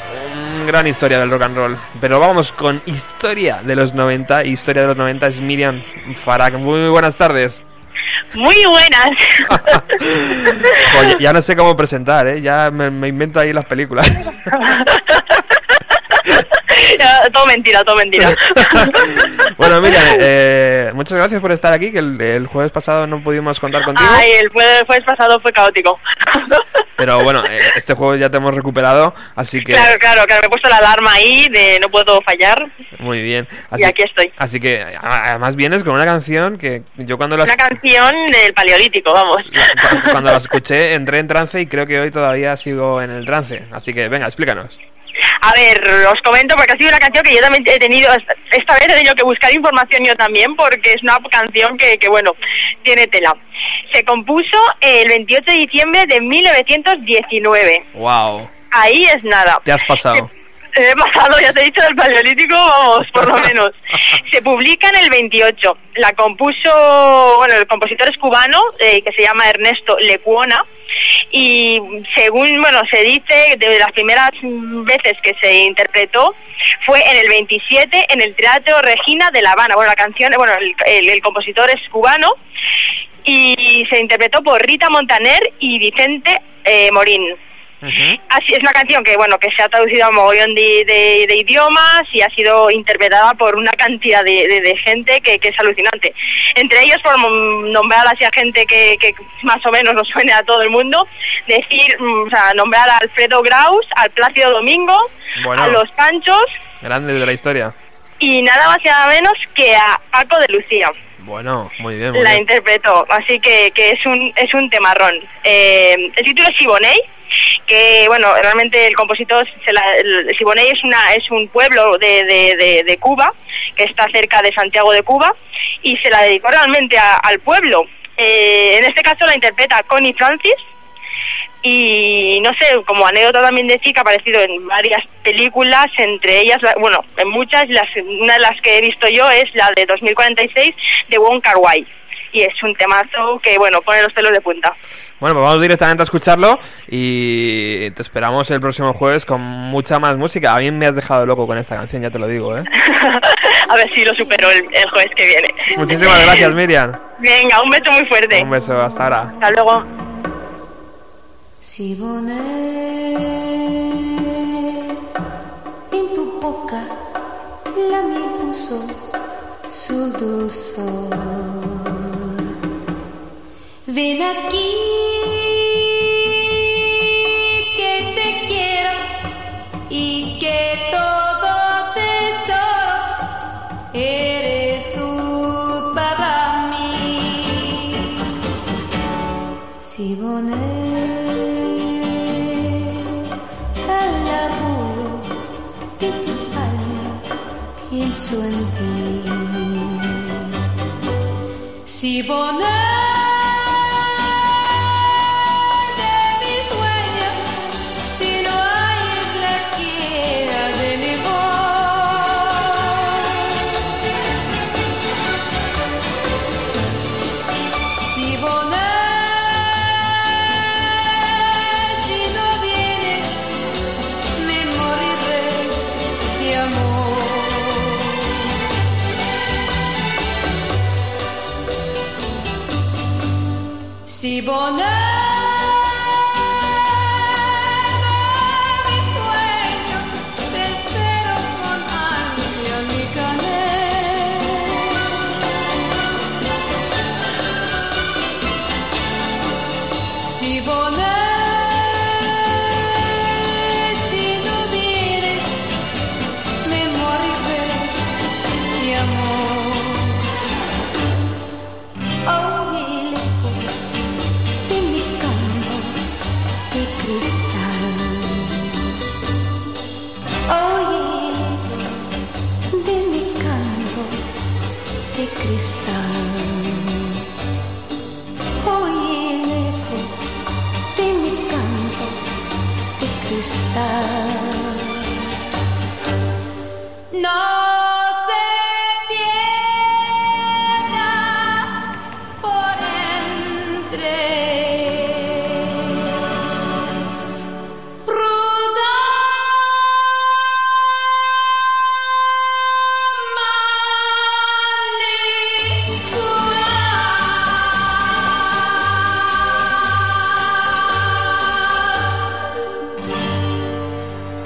gran historia del rock and roll. Pero vamos con historia de los 90. Historia de los 90 es Miriam Farag. Muy, muy buenas tardes. Muy buenas. Oye, ya no sé cómo presentar, ¿eh? Ya me, me invento ahí las películas. Todo mentira, todo mentira. bueno, Miriam, eh, muchas gracias por estar aquí, que el, el jueves pasado no pudimos contar contigo. Ay, el jueves, el jueves pasado fue caótico. Pero bueno, eh, este juego ya te hemos recuperado, así que Claro, claro, claro, me he puesto la alarma ahí de no puedo fallar. muy bien. Así, Y aquí estoy. Así que además vienes con una canción que yo cuando la, Una canción del paleolítico, vamos. cu- cuando la escuché entré en trance y creo que hoy todavía sigo en el trance. Así que venga, explícanos. A ver, os comento porque ha sido una canción que yo también he tenido, esta vez he tenido que buscar información yo también porque es una canción que, que bueno, tiene tela. Se compuso el 28 de diciembre de 1919. Wow, Ahí es nada. te has pasado. He pasado, ya te he dicho, del paleolítico, vamos, por lo menos. Se publica en el 28. La compuso, bueno, el compositor es cubano, eh, que se llama Ernesto Lecuona. Y según, bueno, se dice, de las primeras veces que se interpretó, fue en el 27 en el Teatro Regina de La Habana. Bueno, la canción, bueno, el, el- el compositor es cubano y se interpretó por Rita Montaner y Vicente eh, Morín. Ujú. Así es una canción que bueno que se ha traducido a un mogollón de, de- de idiomas y ha sido interpretada por una cantidad de, de- gente que, que es alucinante. Entre ellos, por nombrar así a gente que, que más o menos nos suene a todo el mundo, decir, mm, o sea, nombrar a Alfredo Graus, al Plácido Domingo, Bueno. a Los Panchos Grande de la historia. y nada más y nada menos que a Paco de Lucía Bueno, muy bien, muy la bien. interpretó, así que, que es un es un temarrón. Eh, el título es Siboney, que bueno, realmente el compositor, se la, Siboney es una es un pueblo de, de, de, Cuba, que está cerca de Santiago de Cuba, y se la dedicó realmente al pueblo. Eh, en este caso la interpreta Connie Francis, y no sé, como anécdota también decir que ha aparecido en varias películas, entre ellas, la- bueno, en muchas, una de las que he visto yo es la de 2046 de Wong Kar Wai. Y es un temazo que, bueno, pone los pelos de punta. Bueno, pues vamos directamente a escucharlo y te esperamos el próximo jueves con mucha más música. A mí me has dejado loco con esta canción, ya te lo digo, ¿eh? a ver si lo supero el, el jueves que viene. Muchísimas gracias, Miriam. Venga, un beso muy fuerte. Un beso, hasta ahora. Hasta luego. Siboney, en tu boca la miel puso su dulzor. விளக்கீ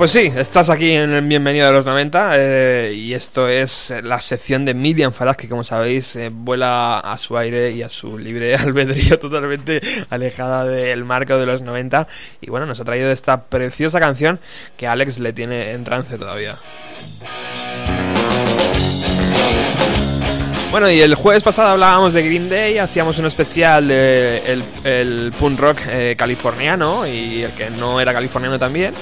Pues sí, estás aquí en el Bienvenido de los 90 eh, y esto es la sección de Miriam Farag que como sabéis eh, vuela a su aire y a su libre albedrío totalmente alejada del marco de los 90 y bueno, nos ha traído esta preciosa canción que Alex le tiene en trance todavía. Bueno, y el jueves pasado hablábamos de Green Day, hacíamos un especial de punk rock eh, californiano y el que no era californiano también.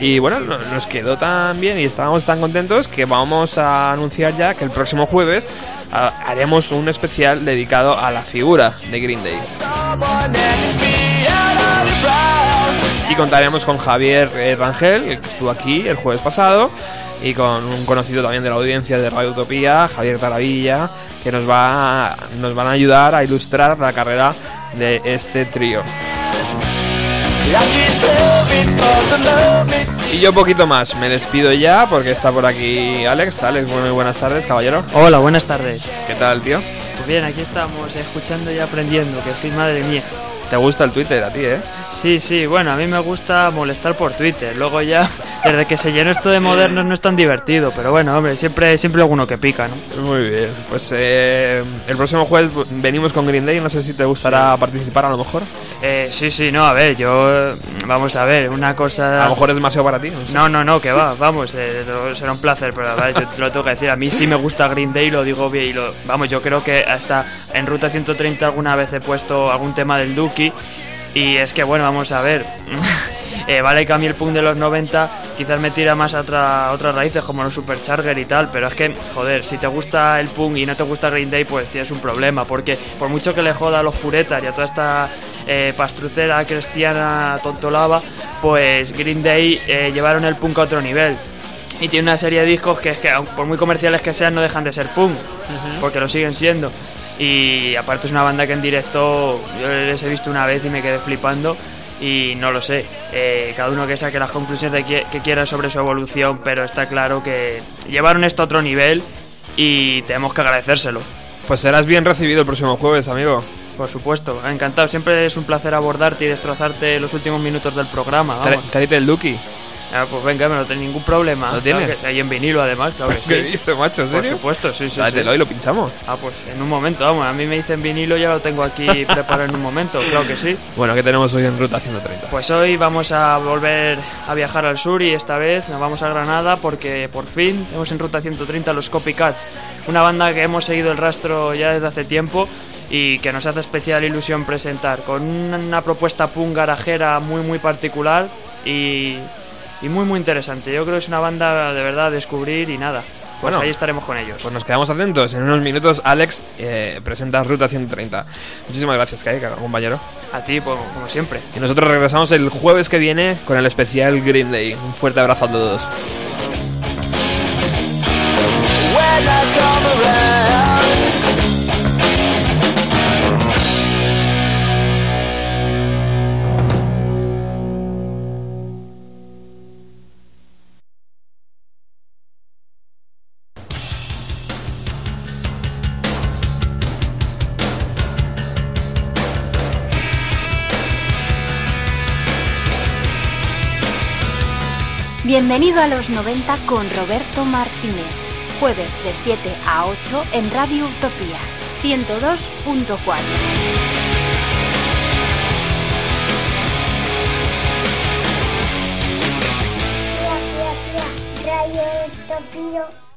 Y bueno, no- nos quedó tan bien y estábamos tan contentos que vamos a anunciar ya que el próximo jueves ah, haremos un especial dedicado a la figura de Green Day. Y contaremos con Javier eh, Rangel, que estuvo aquí el jueves pasado, y con un conocido también de la audiencia de Radio Utopía, Javier Taravilla, que nos, va nos van a ayudar a ilustrar la carrera de este trío. Y yo poquito más, me despido ya porque está por aquí Alex. Alex, muy buenas tardes, caballero. Hola, buenas tardes. ¿Qué tal, tío? Pues bien, aquí estamos escuchando y aprendiendo, que fin madre mía. Te gusta el Twitter a ti, ¿eh? Sí, sí, bueno, a mí me gusta molestar por Twitter. Luego ya, desde que se llenó esto de modernos no es tan divertido, pero bueno, hombre, siempre, siempre alguno que pica, ¿no? Muy bien. Pues eh, el próximo jueves venimos con Green Day. No sé si te gustará participar a lo mejor. Eh, sí, sí, no, a ver, yo, vamos a ver, una cosa... A lo mejor es demasiado para ti. No sé. No, no, no, que va, vamos, eh, será un placer, pero la verdad, yo te lo tengo que decir, a mí sí me gusta Green Day, lo digo bien, y lo, vamos, yo creo que hasta en Ruta 130 alguna vez he puesto algún tema del Duki, y es que, bueno, vamos a ver, eh, vale que a mí el punk de los 90 quizás me tira más a, otra, a otras raíces como los Supercharger y tal, pero es que, joder, si te gusta el punk y no te gusta Green Day, pues tienes un problema, porque por mucho que le joda a los puretas y a toda esta eh, pastrucera cristiana tontolaba, pues Green Day eh, llevaron el punk a otro nivel. Y tiene una serie de discos que es que, por muy comerciales que sean, no dejan de ser punk, porque lo siguen siendo. Y aparte es una banda que en directo yo les he visto una vez y me quedé flipando. Y no lo sé, eh, cada uno que saque las conclusiones de que, quiera sobre su evolución, pero está claro que llevaron esto a otro nivel y tenemos que agradecérselo. Pues serás bien recibido el próximo jueves, amigo. Por supuesto, encantado. Siempre es un placer abordarte y destrozarte los últimos minutos del programa. Tra- Vamos. Tráete el Duki. Ah, pues venga, no tengo ningún problema. ¿Lo Claro tienes? que- Ahí en vinilo, además, claro que sí. ¿Qué dices, macho? ¿En Por serio? supuesto, sí, sí. sí. Tráetelo y lo pinchamos. Ah, pues en un momento, vamos. A mí me dicen vinilo, ya lo tengo aquí preparado en un momento, claro que sí. Bueno, ¿qué tenemos hoy en Ruta 130? Pues hoy vamos a volver a viajar al sur y esta vez nos vamos a Granada porque por fin tenemos en Ruta 130 los Copycats, una banda que hemos seguido el rastro ya desde hace tiempo y que nos hace especial ilusión presentar con una, una propuesta punk garajera muy muy particular y, y muy muy interesante. Yo creo que es una banda de verdad a descubrir y nada. Pues Bueno. ahí estaremos con ellos. Pues nos quedamos atentos. En unos minutos, Alex eh, presenta Ruta 130. Muchísimas gracias, Kai, compañero. A ti, pues, como siempre. Y nosotros regresamos el jueves que viene con el especial Green Day. Un fuerte abrazo a todos. Bienvenido a los 90 con Roberto Martínez. Jueves de 7 a 8 en Radio Utopía 102.4. Radio Utopía